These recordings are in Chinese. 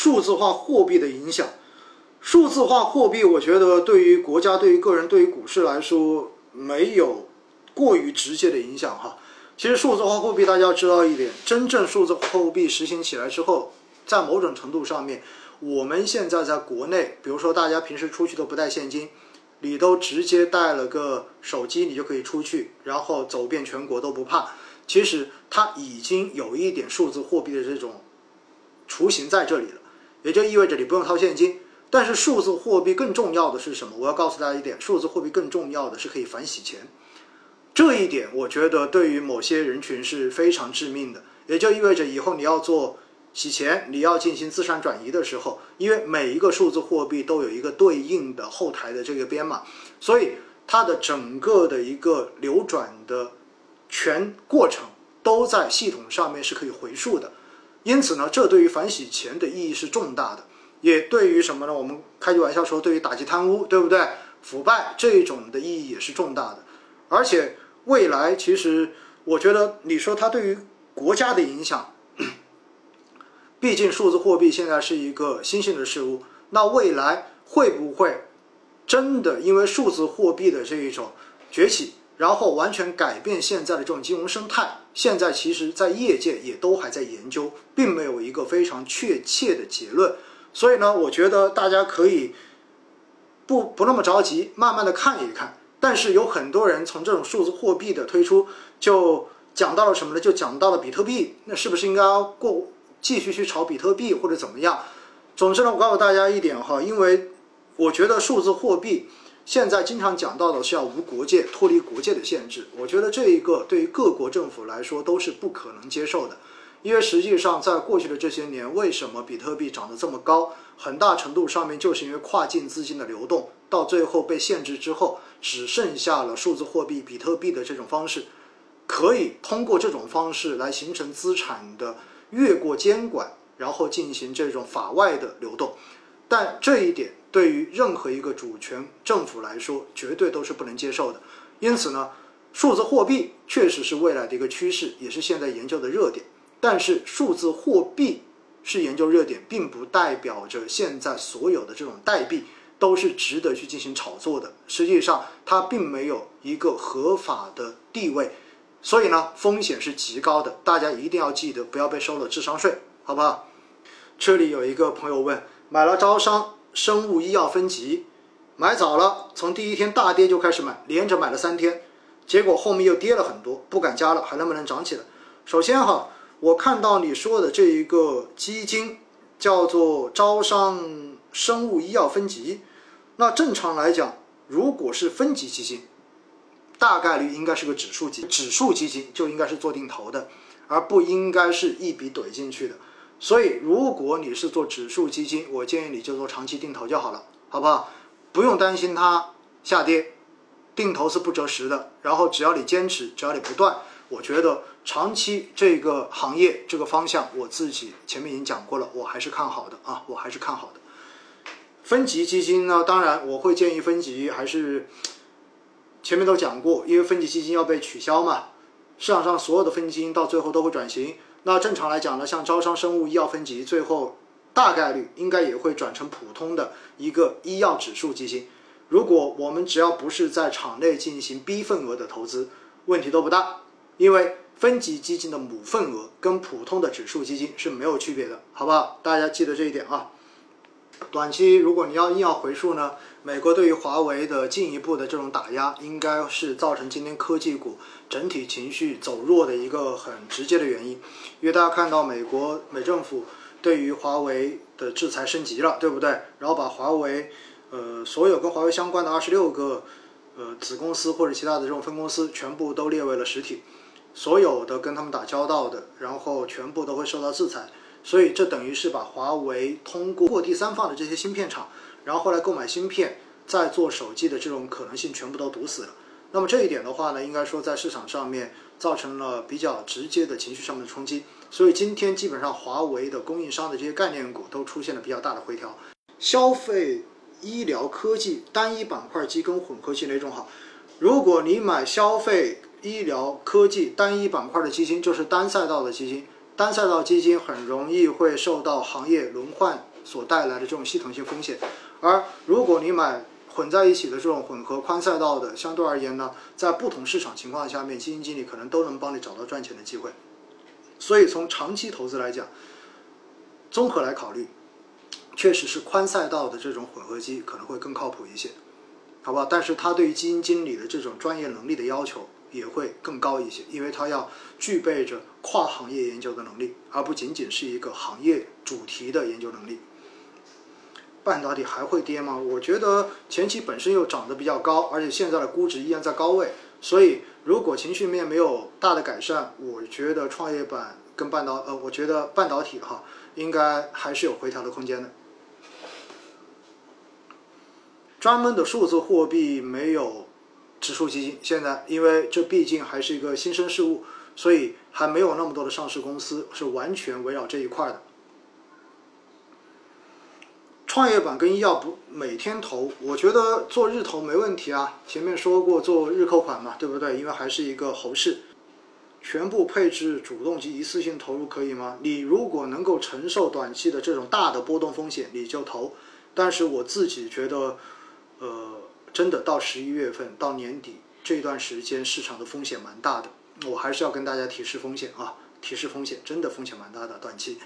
数字化货币的影响。数字化货币，我觉得对于国家、对于个人、对于股市来说，没有过于直接的影响哈。其实数字化货币，大家知道一点，真正数字货币实行起来之后，在某种程度上面，我们现在在国内，比如说大家平时出去都不带现金，你都直接带了个手机，你就可以出去，然后走遍全国都不怕。其实它已经有一点数字货币的这种雏形在这里了，也就意味着你不用掏现金。但是数字货币更重要的是什么？我要告诉大家一点，数字货币更重要的是可以反洗钱。这一点我觉得对于某些人群是非常致命的，也就意味着以后你要做洗钱，你要进行资产转移的时候，因为每一个数字货币都有一个对应的后台的这个编码，所以它的整个的一个流转的全过程都在系统上面是可以回溯的。因此呢，这对于反洗钱的意义是重大的。也对于什么呢？我们开句玩笑说，对于打击贪污，对不对？腐败这种的意义也是重大的。而且未来，其实我觉得，你说它对于国家的影响，毕竟数字货币现在是一个新兴的事物，那未来会不会真的因为数字货币的这一种崛起，然后完全改变现在的这种金融生态？现在其实，在业界也都还在研究，并没有一个非常确切的结论。所以呢，我觉得大家可以不不那么着急，慢慢的看一看。但是有很多人从这种数字货币的推出，就讲到了什么呢？就讲到了比特币。那是不是应该过继续去炒比特币或者怎么样？总之呢，我告诉大家一点哈，因为我觉得数字货币现在经常讲到的是要无国界、脱离国界的限制。我觉得这一个对于各国政府来说都是不可能接受的。因为实际上，在过去的这些年，为什么比特币涨得这么高？很大程度上面就是因为跨境资金的流动，到最后被限制之后，只剩下了数字货币比特币的这种方式，可以通过这种方式来形成资产的越过监管，然后进行这种法外的流动。但这一点对于任何一个主权政府来说，绝对都是不能接受的。因此呢，数字货币确实是未来的一个趋势，也是现在研究的热点。但是数字货币是研究热点，并不代表着现在所有的这种代币都是值得去进行炒作的。实际上，它并没有一个合法的地位，所以呢，风险是极高的。大家一定要记得，不要被收了智商税，好不好？这里有一个朋友问，买了招商生物医药分级，买早了，从第一天大跌就开始买，连着买了三天，结果后面又跌了很多，不敢加了，还能不能涨起来？首先哈。我看到你说的这一个基金叫做招商生物医药分级，那正常来讲，如果是分级基金，大概率应该是个指数基指数基金就应该是做定投的，而不应该是一笔怼进去的。所以，如果你是做指数基金，我建议你就做长期定投就好了，好不好？不用担心它下跌，定投是不择时的。然后，只要你坚持，只要你不断。我觉得长期这个行业这个方向，我自己前面已经讲过了，我还是看好的啊，我还是看好的。分级基金呢，当然我会建议分级，还是前面都讲过，因为分级基金要被取消嘛，市场上所有的分级基金到最后都会转型。那正常来讲呢，像招商生物医药分级，最后大概率应该也会转成普通的一个医药指数基金。如果我们只要不是在场内进行 B 份额的投资，问题都不大。因为分级基金的母份额跟普通的指数基金是没有区别的，好不好？大家记得这一点啊。短期如果你要硬要回溯呢，美国对于华为的进一步的这种打压，应该是造成今天科技股整体情绪走弱的一个很直接的原因。因为大家看到美国美政府对于华为的制裁升级了，对不对？然后把华为，呃，所有跟华为相关的二十六个，呃，子公司或者其他的这种分公司全部都列为了实体。所有的跟他们打交道的，然后全部都会受到制裁，所以这等于是把华为通过第三方的这些芯片厂，然后后来购买芯片，再做手机的这种可能性全部都堵死了。那么这一点的话呢，应该说在市场上面造成了比较直接的情绪上面的冲击。所以今天基本上华为的供应商的这些概念股都出现了比较大的回调。消费、医疗、科技单一板块机跟混合器哪种好？如果你买消费，医疗科技单一板块的基金就是单赛道的基金，单赛道基金很容易会受到行业轮换所带来的这种系统性风险，而如果你买混在一起的这种混合宽赛道的，相对而言呢，在不同市场情况下面，基金经理可能都能帮你找到赚钱的机会。所以从长期投资来讲，综合来考虑，确实是宽赛道的这种混合基可能会更靠谱一些，好吧？但是它对于基金经理的这种专业能力的要求也会更高一些，因为它要具备着跨行业研究的能力，而不仅仅是一个行业主题的研究能力。半导体还会跌吗？我觉得前期本身又涨得比较高，而且现在的估值依然在高位，所以如果情绪面没有大的改善，我觉得创业板跟半导呃，我觉得半导体哈应该还是有回调的空间的。专门的数字货币没有指数基金，现在因为这毕竟还是一个新生事物，所以还没有那么多的上市公司是完全围绕这一块的。创业板跟医药不每天投，我觉得做日投没问题啊。前面说过做日扣款嘛，对不对？因为还是一个猴市，全部配置主动及一次性投入可以吗？你如果能够承受短期的这种大的波动风险，你就投。但是我自己觉得，呃，真的到十一月份到年底这段时间，市场的风险蛮大的。我还是要跟大家提示风险啊，提示风险，真的风险蛮大的，短期。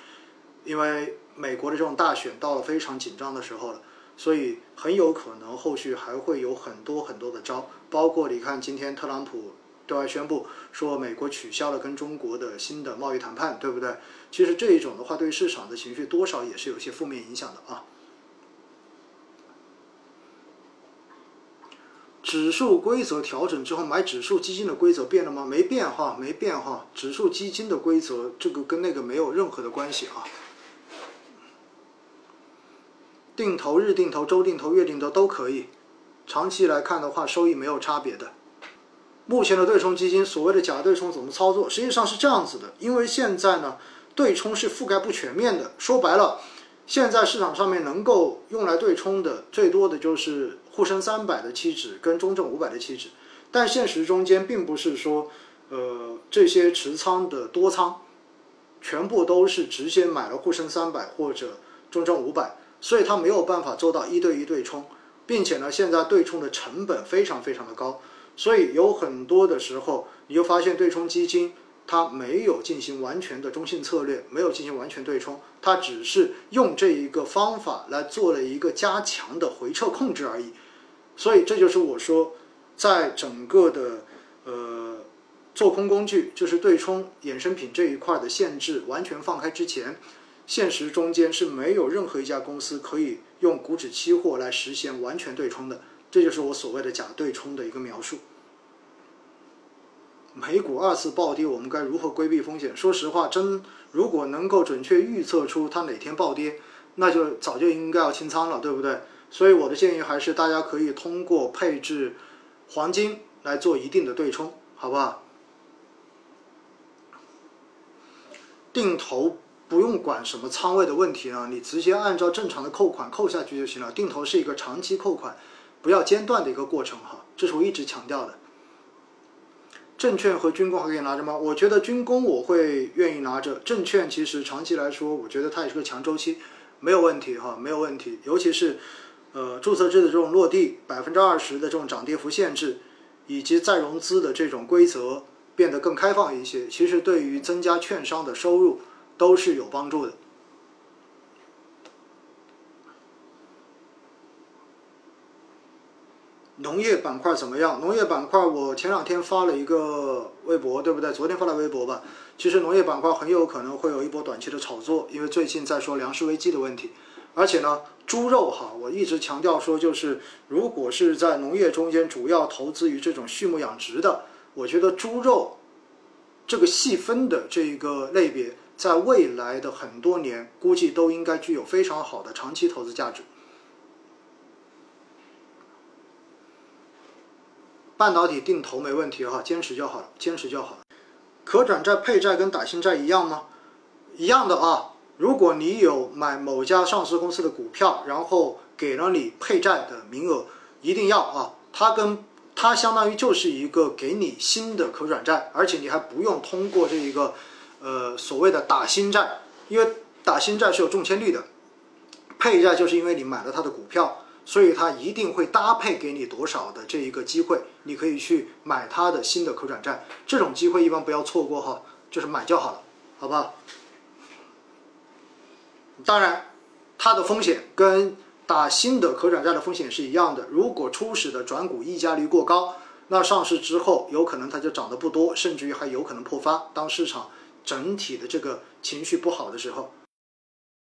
因为美国的这种大选到了非常紧张的时候了，所以很有可能后续还会有很多很多的招，包括你看今天特朗普对外宣布说美国取消了跟中国的新的贸易谈判，对不对？其实这一种的话，对市场的情绪多少也是有些负面影响的啊。指数规则调整之后，买指数基金的规则变了吗？没变哈，没变哈。指数基金的规则这个跟那个没有任何的关系啊。定投、日定投、周定投、月定投都可以，长期来看的话，收益没有差别的。目前的对冲基金，所谓的假对冲怎么操作？实际上是这样子的，因为现在呢，对冲是覆盖不全面的。说白了，现在市场上面能够用来对冲的，最多的就是沪深三百的期指跟中证五百的期指。但现实中间并不是说，呃，这些持仓的多仓，全部都是直接买了沪深三百或者中证五百。所以它没有办法做到一对一对冲，并且呢，现在对冲的成本非常非常的高，所以有很多的时候，你就发现对冲基金它没有进行完全的中性策略，没有进行完全对冲，它只是用这一个方法来做了一个加强的回撤控制而已。所以这就是我说，在整个的呃做空工具，就是对冲衍生品这一块的限制完全放开之前。现实中间是没有任何一家公司可以用股指期货来实现完全对冲的，这就是我所谓的假对冲的一个描述。美股二次暴跌，我们该如何规避风险？说实话，真如果能够准确预测出它哪天暴跌，那就早就应该要清仓了，对不对？所以我的建议还是大家可以通过配置黄金来做一定的对冲，好不好？定投。不用管什么仓位的问题啊，你直接按照正常的扣款扣下去就行了。定投是一个长期扣款，不要间断的一个过程哈，这是我一直强调的。证券和军工还可以拿着吗？我觉得军工我会愿意拿着，证券其实长期来说，我觉得它也是个强周期，没有问题哈，没有问题。尤其是呃注册制的这种落地，百分之二十的这种涨跌幅限制，以及再融资的这种规则变得更开放一些，其实对于增加券商的收入。都是有帮助的。农业板块怎么样？农业板块，我前两天发了一个微博，对不对？昨天发了微博吧。其实农业板块很有可能会有一波短期的炒作，因为最近在说粮食危机的问题。而且呢，猪肉哈，我一直强调说，就是如果是在农业中间主要投资于这种畜牧养殖的，我觉得猪肉这个细分的这一个类别。在未来的很多年，估计都应该具有非常好的长期投资价值。半导体定投没问题哈，坚持就好了，坚持就好。可转债配债跟打新债一样吗？一样的啊。如果你有买某家上市公司的股票，然后给了你配债的名额，一定要啊。它跟它相当于就是一个给你新的可转债，而且你还不用通过这一个。呃所谓的打新债，因为打新债是有中签率的，配债就是因为你买了它的股票，所以它一定会搭配给你多少的这一个机会，你可以去买它的新的可转债，这种机会一般不要错过哈，就是买就好了，好不好？当然，它的风险跟打新的可转债的风险是一样的。如果初始的转股溢价率过高，那上市之后有可能它就涨得不多，甚至于还有可能破发。当市场整体的这个情绪不好的时候，